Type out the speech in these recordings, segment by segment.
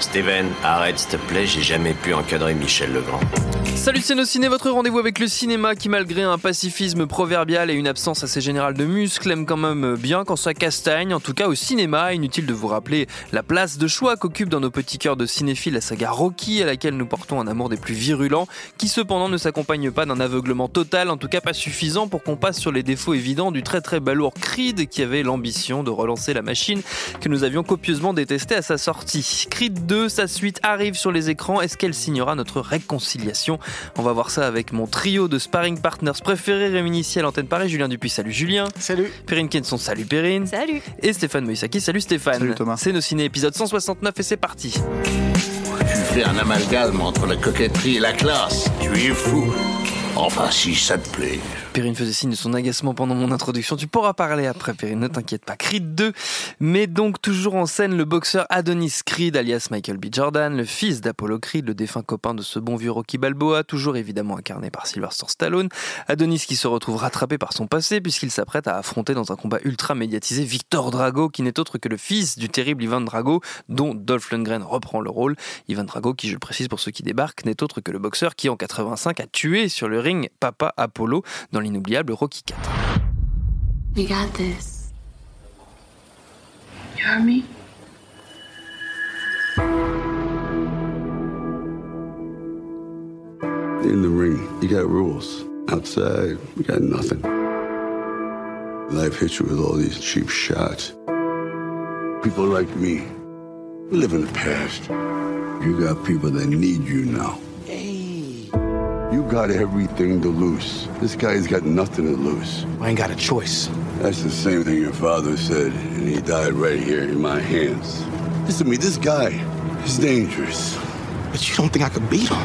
Steven, arrête s'il te plaît, j'ai jamais pu encadrer Michel Legrand. Salut c'est nos ciné, votre rendez-vous avec le cinéma qui malgré un pacifisme proverbial et une absence assez générale de muscles aime quand même bien quand ça castagne, en tout cas au cinéma, inutile de vous rappeler la place de choix qu'occupe dans nos petits cœurs de cinéphiles la saga Rocky à laquelle nous portons un amour des plus virulents, qui cependant ne s'accompagne pas d'un aveuglement total, en tout cas pas suffisant pour qu'on passe sur les défauts évidents du très très balourd Creed qui avait l'ambition de relancer la machine que nous avions copieusement détestée à sa sortie. Creed 2, sa suite arrive sur les écrans, est-ce qu'elle signera notre réconciliation? On va voir ça avec mon trio de sparring partners préférés réunis ici à l'antenne Paris. Julien Dupuis, salut Julien. Salut. Perrine Kenson, salut Perrine. Salut. Et Stéphane Moïsaki, salut Stéphane. Salut Thomas. C'est nos ciné épisode 169 et c'est parti. Tu fais un amalgame entre la coquetterie et la classe. Tu es fou. Enfin, si ça te plaît. Perrine faisait signe de son agacement pendant mon introduction. Tu pourras parler après, Perrine, ne t'inquiète pas. Creed 2, mais donc toujours en scène le boxeur Adonis Creed, alias Michael B. Jordan, le fils d'Apollo Creed, le défunt copain de ce bon vieux Rocky Balboa, toujours évidemment incarné par Sylvester Stallone. Adonis qui se retrouve rattrapé par son passé puisqu'il s'apprête à affronter dans un combat ultra médiatisé Victor Drago, qui n'est autre que le fils du terrible Ivan Drago, dont Dolph Lundgren reprend le rôle. Ivan Drago, qui je le précise pour ceux qui débarquent, n'est autre que le boxeur qui en 85 a tué sur le ring Papa Apollo dans l'inoubliable Rocky 4. We got this. You heard me? In the ring, you got rules. Outside, we got nothing. Life hits you with all these cheap shots. People like me, we live in the past. You got people that need you now. You got everything to lose. This guy's got nothing to lose. I ain't got a choice. That's the same thing your father said, and he died right here in my hands. Listen to me, this guy is dangerous. But you don't think I could beat him?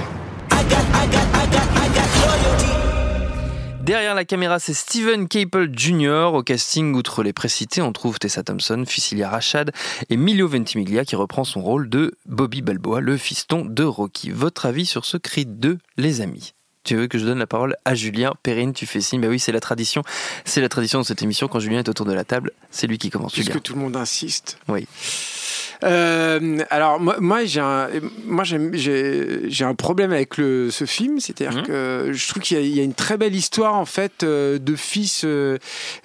Derrière la caméra, c'est Steven Caple Jr. Au casting, outre les précités, on trouve Tessa Thompson, Fusilia Rashad et Milio Ventimiglia qui reprend son rôle de Bobby Balboa, le fiston de Rocky. Votre avis sur ce Creed 2, les amis? Tu veux que je donne la parole à Julien Perrine Tu fais signe. Bah oui, c'est la tradition. C'est la tradition de cette émission. Quand Julien est autour de la table, c'est lui qui commence. Puisque Julien. tout le monde insiste. Oui. Euh, alors moi, moi j'ai un, moi j'aime- j'ai j'ai un problème avec le, ce film, c'est-à-dire Mhm. que je trouve qu'il y, a- il y a une très belle histoire en fait euh, de fils euh,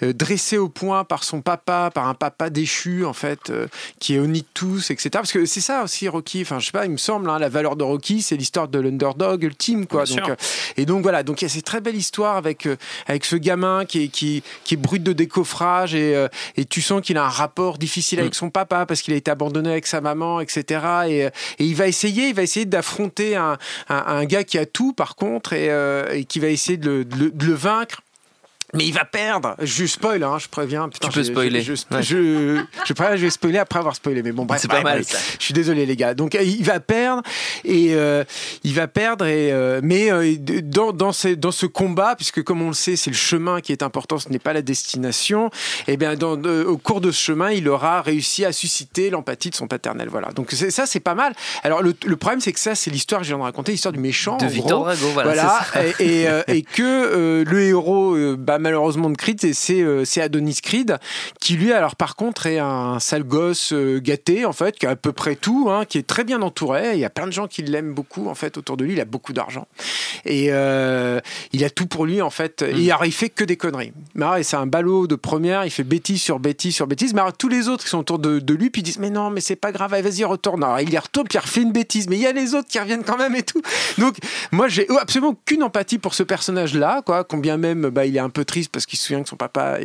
euh, dressé au point par son papa, par un papa déchu en fait, euh, qui est honni de tous, etc. Parce que c'est ça aussi Rocky. Enfin je sais pas, il me semble, hein, la valeur de Rocky, c'est l'histoire de l'underdog ultime quoi. Bien donc, sûr. et donc voilà, donc il y a cette très belle histoire avec avec ce gamin qui est qui, qui est brut de décoffrage et et tu sens qu'il a un rapport difficile avec son papa parce qu'il a été abandonné avec sa maman, etc. Et, euh, et il va essayer, il va essayer d'affronter un, gars qui a tout, par contre, et, euh, qui va essayer de le vaincre. Mais il va perdre. Je spoil, hein, je préviens. Putain, Tu peux je- spoiler. Je, je, Ouais. je, je préviens, je vais spoiler après avoir spoilé. Mais bon, bref, C'est pas bref, mal, bref. ça. Je suis désolé, les gars. Donc, euh, il va perdre et euh, il va perdre. Et euh, mais euh, dans dans, ces- dans ce combat, puisque comme on le sait, c'est le chemin qui est important, ce n'est pas la destination. Et bien, dans, de- au cours de ce chemin, il aura réussi à susciter l'empathie de son paternel. Voilà. Donc ça, c'est pas mal. Alors le, le problème, c'est que ça, c'est l'histoire que je viens de raconter, l'histoire du méchant. De en Victor gros. Voilà. Et, et, euh, et que euh, le héros, euh, malheureusement de Creed, c'est- c'est euh, Adonis Creed, qui lui, alors par contre, est un sale gosse euh, gâté, en fait, qui a à peu près tout, hein, qui est très bien entouré. Il y a plein de gens qui l'aiment beaucoup, en fait, autour de lui. Il a beaucoup d'argent. Et euh, il a tout pour lui, en fait. Mm. Et alors, il fait que des conneries. Et c'est un ballot de première, il fait bêtise sur bêtise sur bêtise. Mais alors, tous les autres qui sont autour de, de lui, puis ils disent Mais non, mais c'est pas grave, vas-y, retourne. Alors, il y retourne, puis il refait une bêtise. Mais il y a les autres qui reviennent quand même et tout. Donc, moi, j'ai absolument aucune empathie pour ce personnage-là, quoi. Combien même, bah, il est un peu triste parce qu'il se souvient que son papa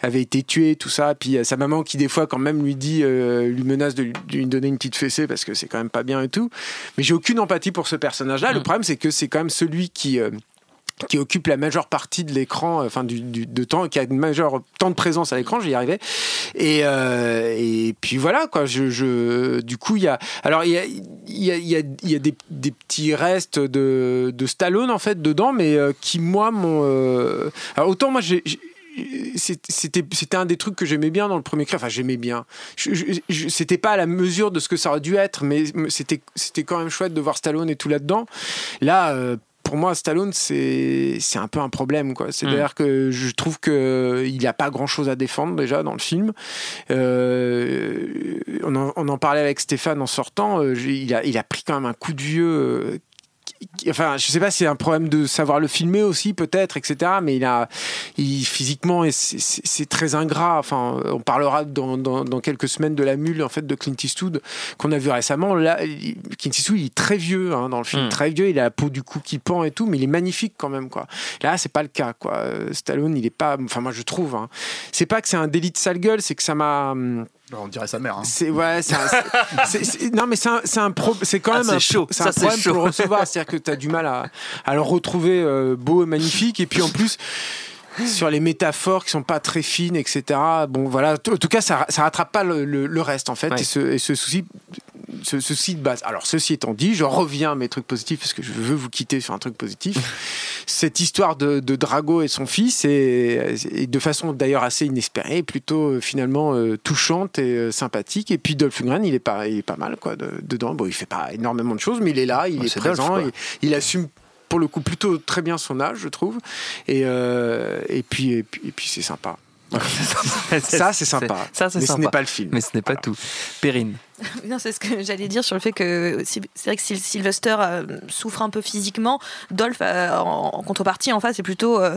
avait été tué, tout ça. Puis il y a sa maman qui, des fois, quand même, lui dit, euh, lui menace de lui, de lui donner une petite fessée parce que c'est quand même pas bien et tout. Mais j'ai aucune empathie pour ce personnage-là. Le problème, c'est que c'est quand même celui qui. euh, qui occupe la majeure partie de l'écran, euh, enfin du, de temps, qui a une majeure temps de présence à l'écran, j'y arrivais. Et, euh, et puis voilà, quoi. Je, du coup, il y a, alors il y a, y a, y y a des, des petits restes de, de Stallone en fait dedans, mais euh, qui moi m'ont. euh, alors autant moi c'était un des trucs que j'aimais bien dans le premier cri enfin j'aimais bien c'était pas à la mesure de ce que ça aurait dû être mais c'était quand même chouette de voir Stallone et tout là dedans là euh, pour moi, Stallone, c'est un peu un problème. quoi. C'est-à-dire que je trouve qu'il n'y a pas grand-chose à défendre déjà dans le film. Euh, on, en, on en parlait avec Stéphane en sortant. euh, il, a, il a pris quand même un coup de vieux. Enfin, je sais pas, si c'est un problème de savoir le filmer aussi, peut-être, etc. Mais il a, il, physiquement, c'est- très ingrat. Enfin, on parlera dans, dans, dans quelques semaines de la mule, en fait, de Clint Eastwood qu'on a vu récemment. Là, il- Clint Eastwood, il est très vieux hein, dans le film, Mm. très vieux. Il a la peau du cou qui pend et tout, mais il est magnifique quand même, quoi. Là, c'est pas le cas, quoi. Euh, Stallone, il est pas. Enfin, moi, je trouve. hein. C'est pas que c'est un délit de sale gueule, c'est que ça m'a. hum, On dirait sa mère. hein. c'est ouais, c'est un- c'est- c'est- non mais c'est un, c'est un pro- c'est quand Ah, même un, chaud. c'est Ça, un c'est problème chaud. pour le recevoir, c'est-à-dire que tu as du mal à, à le retrouver euh, beau et magnifique et puis en plus sur les métaphores qui sont pas très fines, etc. Bon voilà, en tout cas ça, ça rattrape pas le, le- le reste en fait Ouais. et, ce, et ce souci ce, base. Alors, ceci étant dit, je reviens à mes trucs positifs parce que je veux vous quitter sur un truc positif. Cette histoire de, de Drago et son fils est, est de façon d'ailleurs assez inespérée, plutôt euh, finalement euh, touchante et euh, sympathique. Et puis Dolph Lundgren, il est pas, il est pas mal quoi de- dedans. Bon, il fait pas énormément de choses, mais il est là, il Ouais, est, présent, il, il assume pour le coup plutôt très bien son âge, je trouve. Et, euh, et puis, et puis, et puis c'est sympa. Ça, c'est sympa. Ça, c'est mais ce sympa. n'est pas le film. Mais ce n'est pas tout. Perrine. Non, c'est ce que j'allais dire sur le fait que si- c'est vrai que si Sylvester euh, souffre un peu physiquement, Dolph euh, en, en contrepartie en face c'est plutôt euh,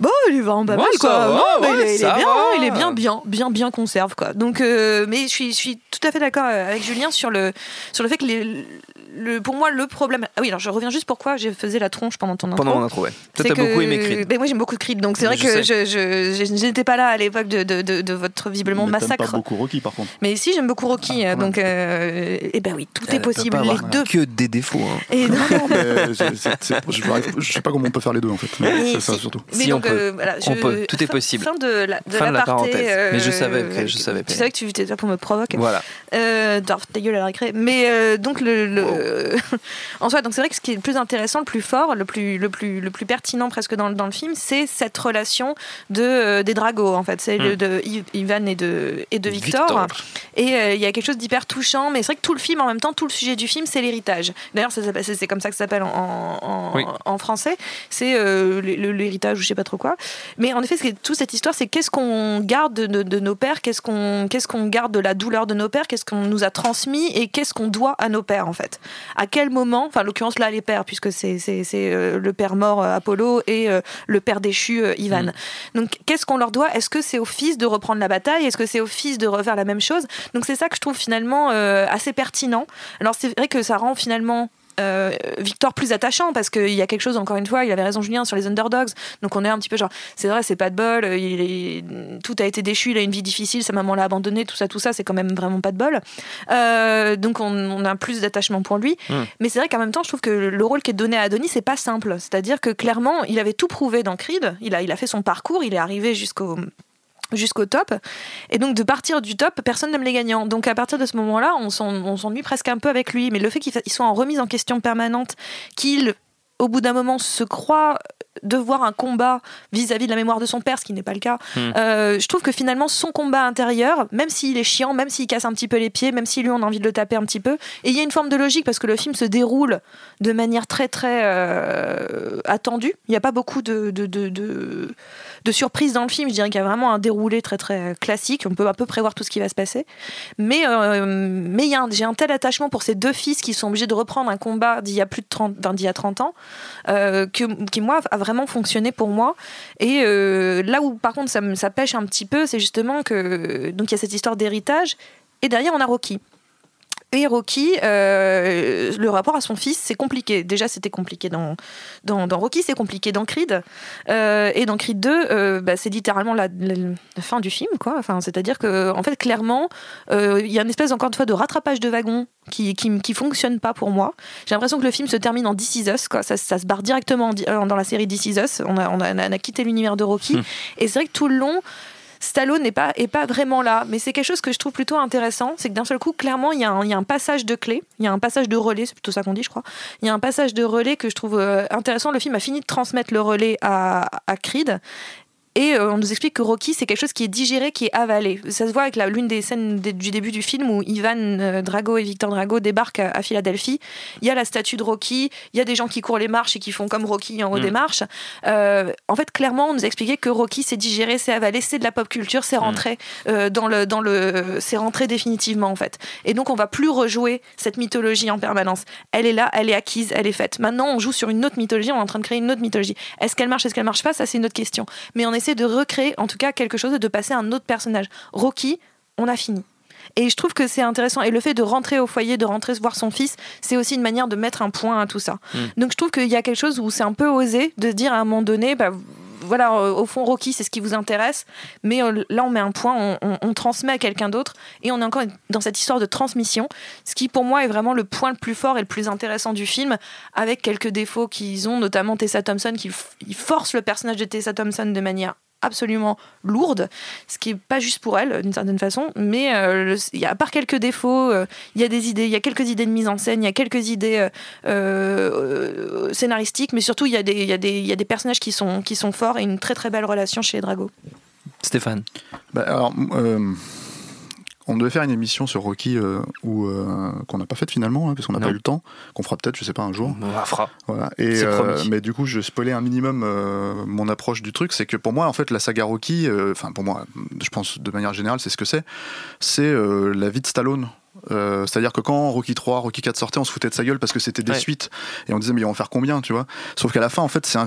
bon il est vraiment pas Ouais, quoi. va, Ouais, il, est, il ça est bien, va. il est bien bien bien bien conserve quoi. Donc euh, mais je suis je suis tout à fait d'accord avec Julien sur le sur le fait que les- le pour moi le problème ah oui alors je reviens juste pourquoi j'ai faisais la tronche pendant ton intro. Pendant mon intro, ouais. Toi, C'est t'as beaucoup que- aimé Creed. Ben, moi j'aime beaucoup Creed, donc c'est vrai je que sais. je, je, n'étais pas là à l'époque de, de, de, de votre visiblement Mais massacre. pas beaucoup Rocky par contre. Mais si j'aime beaucoup Rocky, Ah, euh, donc euh, eh ben oui, tout Elle est possible, pas les deux. Que des défauts. hein. Et non, non, je, je sais pas comment on peut faire les deux en fait. Mais ça si- surtout. mais Si, on donc, peut. euh, voilà, On je- peut. Tout est possible. Fin de la, de Fin de la parenthèse. Mais je euh, savais que- je savais, Tu savais que tu étais là pour me provoquer. Voilà. Euh, ta gueule à la récré. Mais euh, donc le, le- en soi, donc c'est vrai que ce qui est le plus intéressant, le plus fort, le plus le plus le plus pertinent presque dans, le- dans le film, c'est cette relation de euh, des Dragos en fait, c'est Hmm. de Ivan et de et de Victor. Et il y a quelque chose d'hyper touchant, mais c'est vrai que tout le film, en même temps, tout le sujet du film, c'est l'héritage. D'ailleurs, c'est comme ça que ça s'appelle en, en, Oui. en français. C'est l'héritage ou je sais pas trop quoi. Mais en effet, toute cette histoire, c'est qu'est-ce qu'on garde de, de- de nos pères, qu'est-ce qu'on qu'est-ce qu'on garde de la douleur de nos pères, qu'est-ce qu'on nous a transmis et qu'est-ce qu'on doit à nos pères, en fait. À quel moment, enfin, en l'occurrence, là, les pères, puisque c'est euh, le père mort, euh, Apollo, et euh, le père déchu, Ivan. Mm. Donc, qu'est-ce qu'on leur doit? Est-ce que c'est au fils de reprendre la bataille? Est-ce que c'est au fils de refaire la même chose? Donc, c'est ça que je trouve finalement assez pertinent. Alors, c'est vrai que ça rend finalement. Euh, Victor plus attachant parce qu'il y a quelque chose encore une fois il avait raison Julien sur les underdogs. Donc on est un petit peu genre c'est vrai c'est pas de bol euh, il est- tout a été déchu il a une vie difficile sa maman l'a abandonné tout ça tout ça c'est quand même vraiment pas de bol. Euh, donc on, on a plus d'attachement pour lui. Mm. mais c'est vrai qu'en même temps je trouve que le rôle qui est donné à Adonis c'est pas simple. C'est à dire que clairement il avait tout prouvé dans Creed. Il a, il a fait son parcours il est arrivé jusqu'au jusqu'au top. Et donc de partir du top personne n'aime les gagnants. Donc à partir de ce moment là on s'en- on s'ennuie presque un peu avec lui. Mais le fait qu'il soit en remise en question permanente qu'il au bout d'un moment se croit devoir un combat vis-à-vis de la mémoire de son père, ce qui n'est pas le cas. Hmm. Euh, je trouve que finalement son combat intérieur, même s'il est chiant, même s'il casse un petit peu les pieds, même si lui on a envie de le taper un petit peu, et il y a une forme de logique parce que le film se déroule de manière très très euh, attendue. Il n'y a pas beaucoup de, de, de, de- de surprises dans le film. Je dirais qu'il y a vraiment un déroulé très très classique. On peut un peu prévoir tout ce qui va se passer. Mais euh, mais j'ai un tel attachement pour ces deux fils qui sont obligés de reprendre un combat d'il y a plus de 30, enfin, d'il y a 30 ans, euh, que, qui moi a vraiment fonctionné pour moi. Et euh, là où par contre ça, ça pêche un petit peu, c'est justement que donc il y a cette histoire d'héritage et derrière on a Rocky. Et Rocky, euh, le rapport à son fils, c'est compliqué. Déjà, c'était compliqué dans, dans, dans Rocky, c'est compliqué dans Creed. Euh, et dans Creed 2, euh, bah, c'est littéralement la, la- la fin du film. quoi. Enfin, C'est-à-dire que, en fait, clairement, il y a une espèce, encore une fois, de rattrapage de wagon qui, qui, qui fonctionne pas pour moi. J'ai l'impression que le film se termine en This Is Us. Quoi. Ça, ça se barre directement en di- dans la série This Is Us. On a, on a, on a quitté l'univers de Rocky. Et c'est vrai que tout le long, Stallone n'est pas, est pas vraiment là, mais c'est quelque chose que je trouve plutôt intéressant. C'est que d'un seul coup, clairement, il y, a un, il y a un passage de clé, il y a un passage de relais, c'est plutôt ça qu'on dit, je crois. Il y a un passage de relais que je trouve euh, intéressant. Le film a fini de transmettre le relais à, à Creed. Et euh, on nous explique que Rocky, c'est quelque chose qui est digéré, qui est avalé. Ça se voit avec l'une des scènes du début du film où Ivan euh, Drago et Victor Drago débarquent à, à Philadelphie. Il y a la statue de Rocky, il y a des gens qui courent les marches et qui font comme Rocky en haut Mm. des marches. Euh, en fait, clairement, on nous a expliqué que Rocky, c'est digéré, c'est avalé, c'est de la pop culture, c'est rentré euh, dans le, dans le, c'est rentré définitivement en fait. Et donc, on va plus rejouer cette mythologie en permanence. Elle est là, elle est acquise, elle est faite. Maintenant, on joue sur une autre mythologie, on est en train de créer une autre mythologie. Est-ce qu'elle marche, est-ce qu'elle marche pas? Ça, c'est une autre question. Mais on essaie de recréer, en tout cas, quelque chose et de passer à un autre personnage. Rocky, on a fini. Et je trouve que c'est intéressant. Et le fait de rentrer au foyer, de rentrer voir son fils, c'est aussi une manière de mettre un point à tout ça. Mm. Donc je trouve qu'il y a quelque chose où c'est un peu osé de se dire à un moment donné, bah, voilà, euh, au fond, Rocky, c'est ce qui vous intéresse, mais euh, là, on met un point, on, transmet à quelqu'un d'autre, et on est encore dans cette histoire de transmission, ce qui pour moi est vraiment le point le plus fort et le plus intéressant du film, avec quelques défauts qu'ils ont, notamment Tessa Thompson, qui force le personnage de Tessa Thompson de manière absolument lourde, ce qui est pas juste pour elle d'une certaine façon, mais euh, le- y a, à part quelques défauts, euh, il y a des idées, il y a quelques idées de mise en scène, il y a quelques idées euh, euh, scénaristiques, mais surtout il y a des, il y a des, il y a des personnages qui sont, qui sont forts et une très très belle relation chez Drago. Stéphane. Bah, alors, euh, on devait faire une émission sur Rocky euh, où, euh, qu'on n'a pas faite finalement, hein, parce qu'on n'a pas eu le temps, qu'on fera peut-être, je sais pas, un jour. On la fera. Voilà. Et, euh, mais du coup, je spoilais un minimum mon approche du truc, c'est que pour moi, en fait, la saga Rocky, enfin pour moi, je pense de manière générale, c'est ce que c'est, c'est la vie de Stallone. Euh, C'est-à-dire que quand Rocky 3, Rocky 4 sortait, on se foutait de sa gueule parce que c'était des Ouais. suites et on disait mais ils vont en faire combien, tu vois? Sauf qu'à la fin, en fait, c'est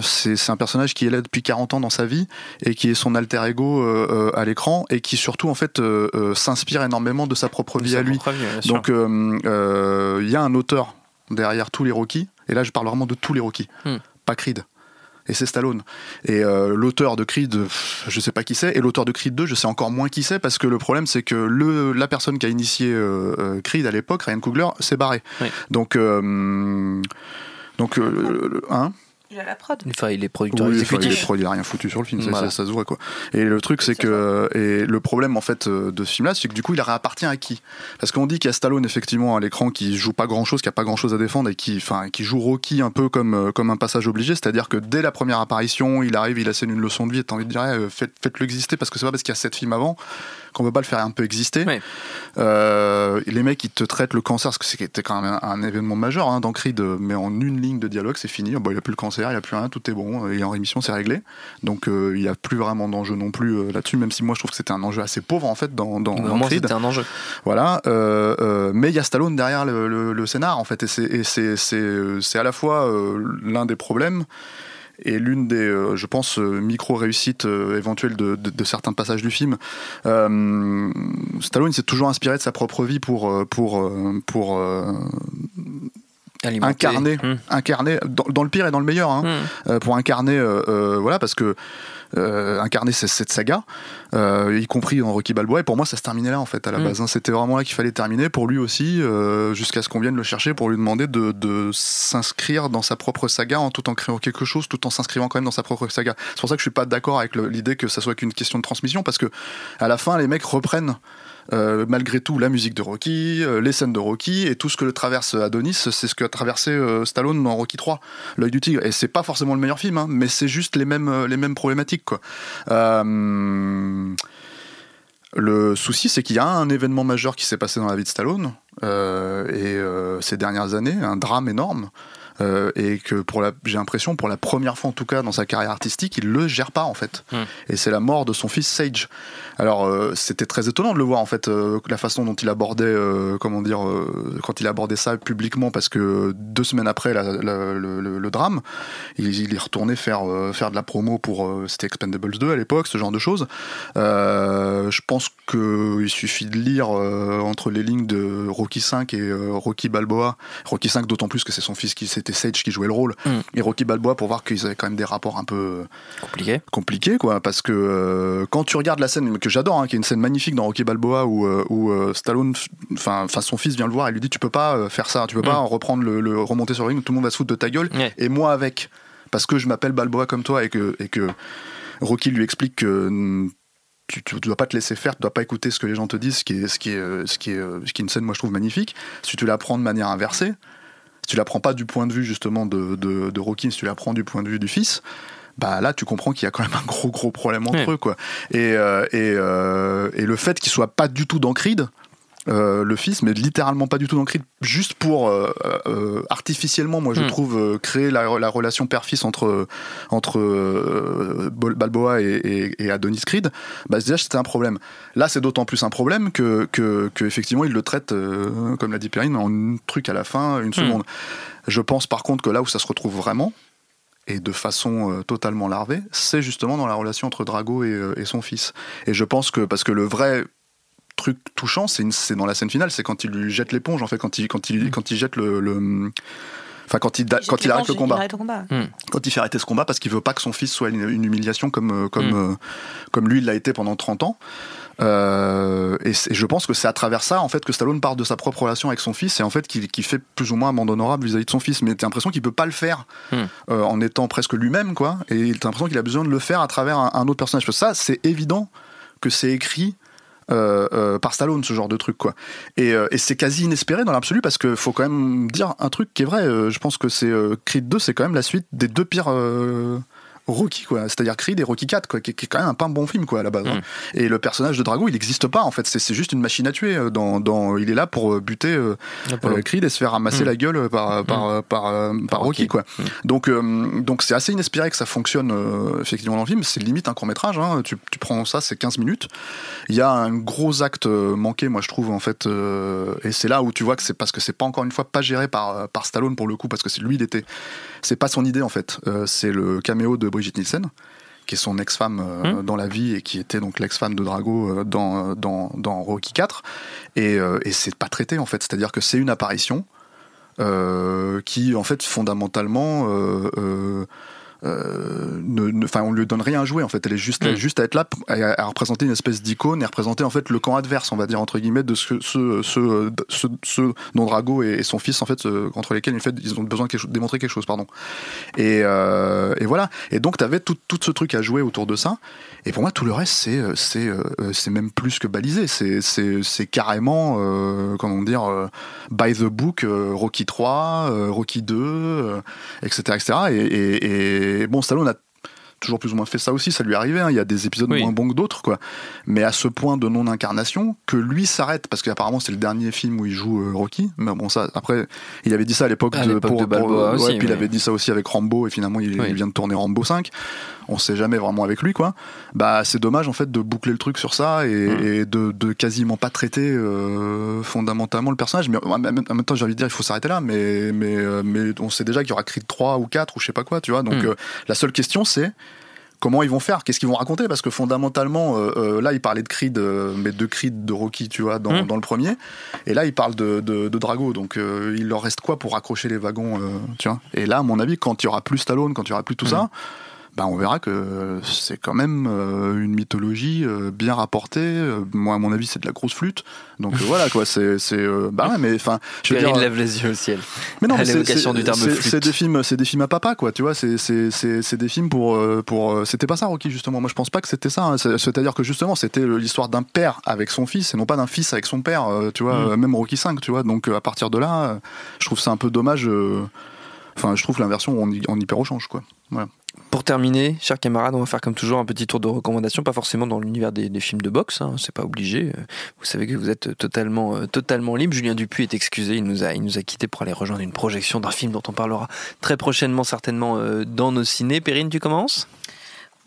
un, personnage qui est là depuis 40 ans dans sa vie et qui est son alter ego euh, euh, à l'écran et qui surtout en fait euh, s'inspire énormément de sa propre De vie sa à lui. vie. Donc il y a un auteur derrière tous les Rocky et là je parle vraiment de tous les Rocky, Hmm. pas Creed. Et c'est Stallone. Et euh, l'auteur de Creed, je sais pas qui c'est. Et l'auteur de Creed 2, je sais encore moins qui c'est parce que le problème, c'est que le, la personne qui a initié euh, euh, Creed à l'époque, Ryan Coogler, s'est barré. Oui. Donc, euh, donc, hein? Il a la prod. Enfin, il est producteur oui, enfin, il, est exécutif. pro, il a rien foutu sur le film, ça, Voilà. ça- ça se voit quoi. Et le truc c'est que et le problème en fait euh, de ce film-là, c'est que du coup il appartient à qui? Parce qu'on dit qu'il y a Stallone effectivement à l'écran qui joue pas grand-chose, qui a pas grand-chose à défendre et qui, enfin, qui joue Rocky un peu comme euh, comme un passage obligé, c'est-à-dire que dès la première apparition, il arrive, il assène une leçon de vie, et t'as envie de dire eh, faites, faites-le exister parce que c'est pas parce qu'il y a sept films avant qu'on peut pas le faire un peu exister. Euh, les mecs ils te traitent le cancer, parce que c'était quand même un, un événement majeur hein, dans Creed, mais en une ligne de dialogue c'est fini. Bon, il n'y a plus le cancer, il n'y a plus rien, tout est bon, il est en rémission, c'est réglé. Donc euh, il n'y a plus vraiment d'enjeu non plus euh, là-dessus, même si moi je trouve que c'était un enjeu assez pauvre en fait dans, dans, dans Creed. c'était un enjeu. Voilà, mais il y a Stallone derrière le, le- le scénar en fait, et c'est- à la fois l'un des problèmes et l'une des, euh, je pense, euh, micro-réussites euh, éventuelles de, de- certains passages du film. Stallone s'est toujours inspiré de sa propre vie pour, pour, pour. Incarner, Hmm. incarner dans, dans le pire et dans le meilleur, hein, euh, pour incarner, euh, euh, voilà, parce que euh, incarner cette saga, euh, y compris dans Rocky Balboa, et pour moi ça se terminait là en fait à la Mm. base. hein. C'était vraiment là qu'il fallait terminer pour lui aussi, euh, jusqu'à ce qu'on vienne le chercher pour lui demander de, de s'inscrire dans sa propre saga en tout en créant quelque chose, tout en s'inscrivant quand même dans sa propre saga. C'est pour ça que je suis pas d'accord avec l'idée que ça soit qu'une question de transmission, parce que à la fin les mecs reprennent. Euh, malgré tout, la musique de Rocky, euh, les scènes de Rocky et tout ce que le traverse Adonis, c'est ce que a traversé euh, Stallone dans Rocky 3, L'œil du tigre. Et c'est pas forcément le meilleur film, hein, mais c'est juste les mêmes, les mêmes problématiques. Le souci, c'est qu'il y a un événement majeur qui s'est passé dans la vie de Stallone et ces dernières années, un drame énorme. Euh, et que pour la, j'ai l'impression pour la première fois en tout cas dans sa carrière artistique, il le gère pas en fait. Hmm. Et c'est la mort de son fils Sage. Alors euh, c'était très étonnant de le voir en fait, euh, la façon dont il abordait, comment dire, quand il abordait ça publiquement, parce que deux semaines après la- la- le, le- le drame, il, il est retourné faire faire de la promo pour c'était Expendables 2 à l'époque, ce genre de choses. Je pense qu'il suffit de lire entre les lignes de Rocky 5 et Rocky Balboa. Rocky 5 d'autant plus que c'est son fils qui c'était Sage qui jouait le rôle. Mm. Et Rocky Balboa pour voir qu'ils avaient quand même des rapports un peu Compliqué. compliqué quoi parce que euh, quand tu regardes la scène que j'adore hein, qui est une scène magnifique dans Rocky Balboa où, euh, où euh, Stallone enfin son fils vient le voir et lui dit tu peux pas euh, faire ça tu peux pas reprendre le, le- remonter sur le ring tout le monde va se foutre de ta gueule et moi avec parce que je m'appelle Balboa comme toi et que et que Rocky lui explique que mm, tu, tu dois pas te laisser faire, tu dois pas écouter ce que les gens te disent, ce qui est, ce qui est, euh, ce qui est, euh, ce qui est une scène, moi je trouve magnifique. Si tu la prends de manière inversée, tu la prends pas du point de vue justement de, de, de Rocky, si tu la prends du point de vue du fils, bah là tu comprends qu'il y a quand même un gros gros problème entre Ouais. eux quoi. Et, euh, et, euh, et le fait qu'il soit pas du tout dans Creed, euh, le fils, mais littéralement pas du tout dans Creed, juste pour euh, euh, artificiellement, moi je Hmm. trouve créer la, la relation père-fils entre entre Bal- Balboa et, et- et Adonis Creed, bah déjà c'était un problème. Là c'est d'autant plus un problème que, que, que effectivement il le traite, comme l'a dit Perrine, en un truc à la fin, une seconde. Je pense par contre que là où ça se retrouve vraiment, et de façon euh, totalement larvée, c'est justement dans la relation entre Drago et, euh, et son fils. Et je pense que, parce que le vrai truc touchant, c'est une- c'est dans la scène finale, c'est quand il lui jette l'éponge, en fait, quand il, quand il, quand il jette le. le- Enfin, quand il, quand il arrête le combat. il arrête le combat. Quand il fait arrêter ce combat parce qu'il veut pas que son fils soit une, une humiliation comme, euh, comme, Mm. euh, comme lui il l'a été pendant 30 ans. Euh, et, je pense que c'est à travers ça en fait que Stallone part de sa propre relation avec son fils et en fait qu'il qu'il fait plus ou moins amende honorable vis-à-vis de son fils. Mais t'as l'impression qu'il peut pas le faire Mm. euh, en étant presque lui-même quoi. Et t'as l'impression qu'il a besoin de le faire à travers un, un autre personnage. Parce que ça c'est évident que c'est écrit. Euh, euh, par Stallone ce genre de truc quoi. Et, euh, c'est quasi inespéré dans l'absolu parce que faut quand même dire un truc qui est vrai. Euh, je pense que c'est euh, Creed 2 c'est quand même la suite des deux pires euh, Rocky quoi c'est-à-dire Creed et Rocky 4 quoi qui, qui est quand même un pas un bon film quoi à la base hein. et le personnage de Drago il n'existe pas en fait c'est juste une machine à tuer euh, dans, dans il est là pour euh, buter euh, euh, Creed et se faire ramasser Mm. la gueule par par euh, par, par Rocky quoi Mm. donc donc c'est assez inespéré que ça fonctionne effectivement dans le film c'est limite un court métrage hein. tu, tu prends ça c'est 15 minutes il y a un gros acte manqué moi je trouve en fait et c'est là où tu vois que c'est parce que c'est pas encore une fois pas géré par par Stallone pour le coup parce que c'est lui il était c'est pas son idée en fait. Euh, c'est le caméo de Brigitte Nielsen qui est son ex-femme euh, dans la vie et qui était donc l'ex-femme de Drago euh, dans, dans, dans Rocky 4 et, et c'est pas traité en fait. C'est à dire que c'est une apparition qui en fait fondamentalement euh, euh, euh, ne, enfin on lui donne rien à jouer en fait. Elle est juste Mm. juste à être là à, à représenter une espèce d'icône et à représenter en fait le camp adverse on va dire entre guillemets de ce ce, ce, ce, ce dont Drago et, et son fils en fait euh, contre lesquels en fait, ils ont besoin de quelque démontrer quelque chose pardon. Et, euh, et voilà. Et donc tu avais tout, tout ce truc à jouer autour de ça. Et pour moi tout le reste c'est euh, c'est euh, c'est même plus que balisé. C'est c'est c'est carrément euh, comment dire euh, by the book euh, Rocky 3 euh, Rocky 2 euh, etc etc et, et, bon Stallone a toujours plus ou moins fait ça aussi, ça lui arrivait. hein. Il y a des épisodes Oui. moins bons que d'autres, quoi. Mais à ce point de non-incarnation que lui s'arrête parce qu'apparemment c'est le dernier film où il joue euh, Rocky. Mais bon, ça, après, il avait dit ça à l'époque de, l'époque de Balboa aussi, puis il avait dit ça aussi avec Rambo et finalement il, Oui. il vient de tourner Rambo 5. On sait jamais vraiment avec lui, quoi. Bah, c'est dommage en fait de boucler le truc sur ça et, Mm. et de, de quasiment pas traiter euh, fondamentalement le personnage. Mais en même en même temps, j'ai envie de dire, il faut s'arrêter là. Mais, mais, euh, mais on sait déjà qu'il y aura Creed 3 ou 4 ou je sais pas quoi, tu vois. Donc Mm. euh, la seule question c'est comment ils vont faire, qu'est-ce qu'ils vont raconter, parce que fondamentalement, euh, euh, là, il parlait de Creed, euh, mais de Creed de Rocky, tu vois, dans, Mm. dans le premier, et là, il parle de, de, de Drago, donc euh, il leur reste quoi pour accrocher les wagons, euh, tu vois? Et là, à mon avis, quand il y aura plus Stallone, quand il y aura plus tout ça, bah, on verra que c'est quand même euh, une mythologie euh, bien rapportée. Euh, moi, à mon avis, c'est de la grosse flûte. Donc voilà, quoi. C'est, bah ouais, mais enfin, je veux dire, lève les yeux au ciel. mais non, c'est- des films, c'est des films à papa, quoi. Tu vois, c'est des films pour pour. C'était pas ça, Rocky, justement. Moi, je pense pas que c'était ça. hein. C'est- C'est-à-dire que justement, c'était l'histoire d'un père avec son fils et non pas d'un fils avec son père. Tu vois, Mm. même Rocky 5 tu vois. Donc à partir de là, je trouve ça un peu dommage. Enfin, je trouve l'inversion, on, y- on hyper au change, quoi. Voilà. Pour terminer, chers camarades, on va faire comme toujours un petit tour de recommandation, pas forcément dans l'univers des, films de boxe, hein, c'est pas obligé. Vous savez que vous êtes totalement, euh, totalement libre. Julien Dupuis est excusé, il nous a, il nous a quitté pour aller rejoindre une projection d'un film dont on parlera très prochainement, certainement euh, dans nos ciné. Perrine, tu commences?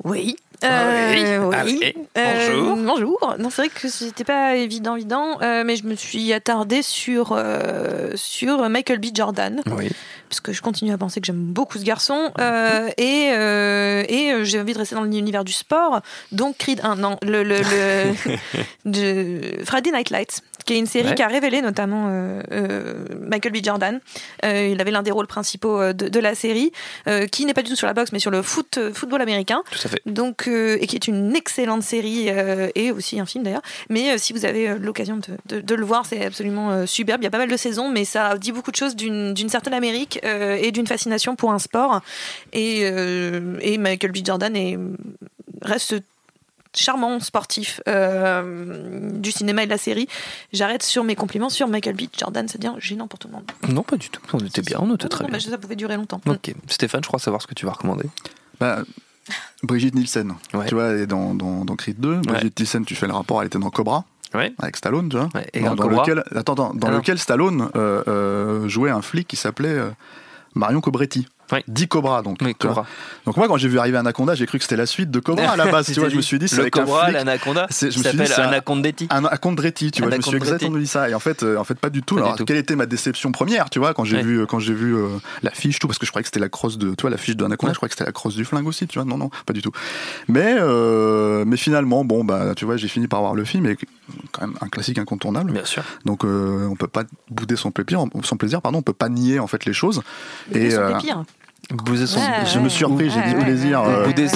Oui. Ah oui. Euh, oui. Allez, Euh, bonjour. bonjour. Non, c'est vrai que c'était pas évident, évident, euh, mais je me suis attardée sur euh, sur Michael B. Jordan, Oui. parce que je continue à penser que j'aime beaucoup ce garçon, euh, et euh, et euh, j'ai envie de rester dans l'univers du sport, donc Creed 1, non, le le, le de Friday Night Lights, qui est une série Ouais. qui a révélé notamment euh, euh, Michael B. Jordan. Euh, il avait l'un des rôles principaux de, de la série, qui n'est pas du tout sur la boxe, mais sur le foot, football américain. Tout à fait. Donc, et qui est une excellente série et aussi un film d'ailleurs. Mais si vous avez l'occasion de, de- de le voir, c'est absolument superbe. Il y a pas mal de saisons, mais ça dit beaucoup de choses d'une certaine Amérique et d'une fascination pour un sport. Et, et Michael B. Jordan est, reste charmant sportif euh, du cinéma et de la série. J'arrête sur mes compliments sur Michael B. Jordan, c'est-à-dire gênant pour tout le monde. Non, pas du tout. On était bien, on était Non, très non, bien. mais ça pouvait durer longtemps. Ok. Stéphane, je crois savoir ce que tu vas recommander. Bah, Brigitte Nielsen, Ouais. tu vois, elle est dans, dans, dans Creed 2. Brigitte Nielsen, tu fais le rapport, elle était dans Cobra. Ouais. Avec Stallone, tu vois. et dans, lequel, attends, attends, dans non. lequel Stallone euh, euh, jouait un flic qui s'appelait euh, Marion Cobretti. Dit Cobra, donc. Cobra. Donc moi, quand j'ai vu arriver Anaconda, j'ai cru que c'était la suite de Cobra à la base. tu vois, je me suis dit, c'est le Cobra, l'Anaconda, C'est- je me suis dit, s'appelle c'est. Anacondretti, tu vois, je me suis exactement dit ça. Et en fait, euh, en fait, pas du tout. Pas du Alors, tout. quelle était ma déception première, tu vois, quand j'ai Ouais. vu, quand j'ai vu euh, la fiche, tout, parce que je croyais que c'était la crosse de, tu vois, la fiche de Anaconda, je croyais que c'était la crosse du flingue aussi, tu vois. Non, non, pas du tout. Mais, euh, mais finalement, bon, bah, tu vois, j'ai fini par voir le film, et quand même un classique incontournable. Bien sûr. Donc, euh, on peut pas bouder son plaisir, son plaisir, pardon, on peut pas nier en fait les choses. Son euh. Bouser son Ouais, je me suis repris, j'ai dit ouais, plaisir. euh, Bouder,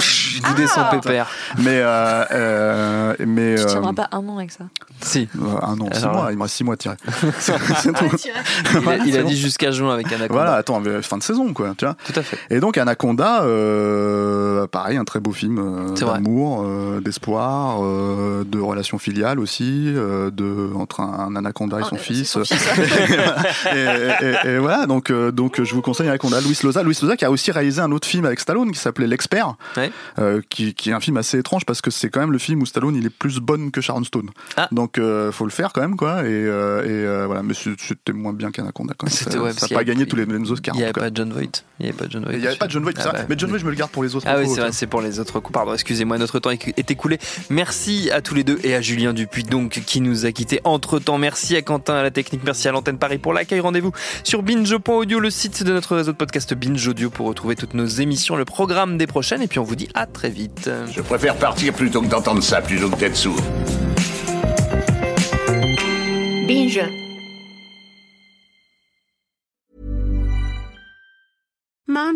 bouder son Ah pépère. mais, euh, euh, mais, Tu euh, tiendras pas un an avec ça. Si. euh, un an, six mois, il me reste six mois à tirer. Tout. Il a, il a C'est bon. dit jusqu'à juin avec Anaconda. Voilà, attends, fin de saison, quoi, tu vois. Tout à fait. Et donc Anaconda, euh, pareil, un très beau film euh, d'amour, euh, d'espoir, euh, de relations filiales aussi, euh, de entre un, un anaconda et Ah, son fils. son fils, et, et- et voilà, donc euh, donc je vous conseille Anaconda. Louis Loza, Louis Loza qui a aussi réalisé un autre film avec Stallone qui s'appelait L'expert, Ouais. euh, qui, qui est un film assez étrange parce que c'est quand même le film où Stallone il est plus bonne que Sharon Stone. Ah. Donc euh, faut le faire quand même quoi. Et, euh, et euh, voilà, mais c'était moins bien qu'Anaconda quand même. Ça ouais, ça pas avait- gagné tous les mêmes Oscars. Il n'y avait pas John Voight. Il n'y avait pas John Voight. Il n'y avait pas John Voight, Ah bah. mais John Voight, je me le garde pour les autres. Ah oui, c'est vrai, c'est pour les autres coups. Pardon, excusez-moi, notre temps est est écoulé. Merci à tous les deux et à Julien Dupuis, donc, qui nous a quittés entre temps. Merci à Quentin à la technique, merci à l'antenne Paris pour l'accueil. Rendez-vous sur binge.audio, le site de notre réseau de podcast Binge Audio pour retrouver toutes nos émissions, le programme des prochaines. Et puis on vous dit à très vite. Je préfère partir plutôt que d'entendre ça, plutôt que d'être sourd. Binge.